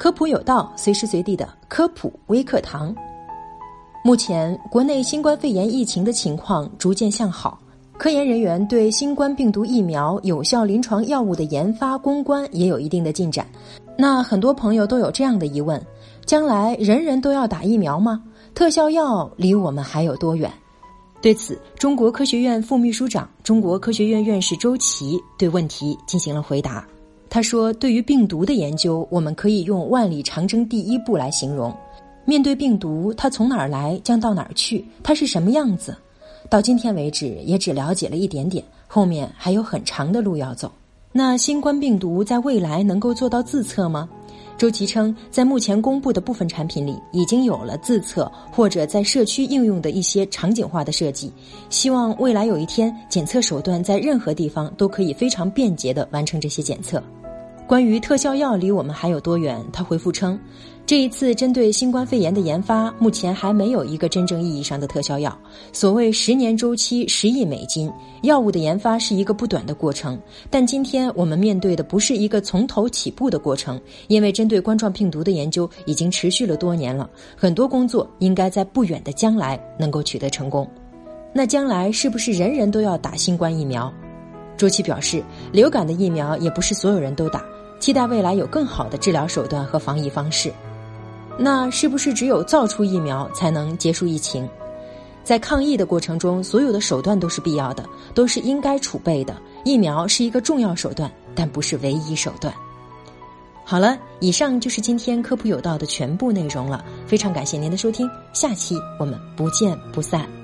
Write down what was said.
科普有道，随时随地的科普微课堂。目前国内新冠肺炎疫情的情况逐渐向好，科研人员对新冠病毒疫苗有效临床药物的研发攻关也有一定的进展。那很多朋友都有这样的疑问：将来人人都要打疫苗吗？特效药离我们还有多远？对此，中国科学院副秘书长、中国科学院院士周琦对问题进行了回答。他说：“对于病毒的研究，我们可以用万里长征第一步来形容。面对病毒，它从哪儿来，将到哪儿去，它是什么样子？到今天为止，也只了解了一点点，后面还有很长的路要走。那新冠病毒在未来能够做到自测吗？”周琦称，在目前公布的部分产品里，已经有了自测或者在社区应用的一些场景化的设计。希望未来有一天，检测手段在任何地方都可以非常便捷地完成这些检测。关于特效药离我们还有多远？他回复称，这一次针对新冠肺炎的研发，目前还没有一个真正意义上的特效药。所谓十年周期、十亿美金，药物的研发是一个不短的过程。但今天我们面对的不是一个从头起步的过程，因为针对冠状病毒的研究已经持续了多年了，很多工作应该在不远的将来能够取得成功。那将来是不是人人都要打新冠疫苗？周琦表示，流感的疫苗也不是所有人都打。期待未来有更好的治疗手段和防疫方式。那是不是只有造出疫苗才能结束疫情？在抗疫的过程中，所有的手段都是必要的，都是应该储备的。疫苗是一个重要手段，但不是唯一手段。好了，以上就是今天科普有道的全部内容了。非常感谢您的收听，下期我们不见不散。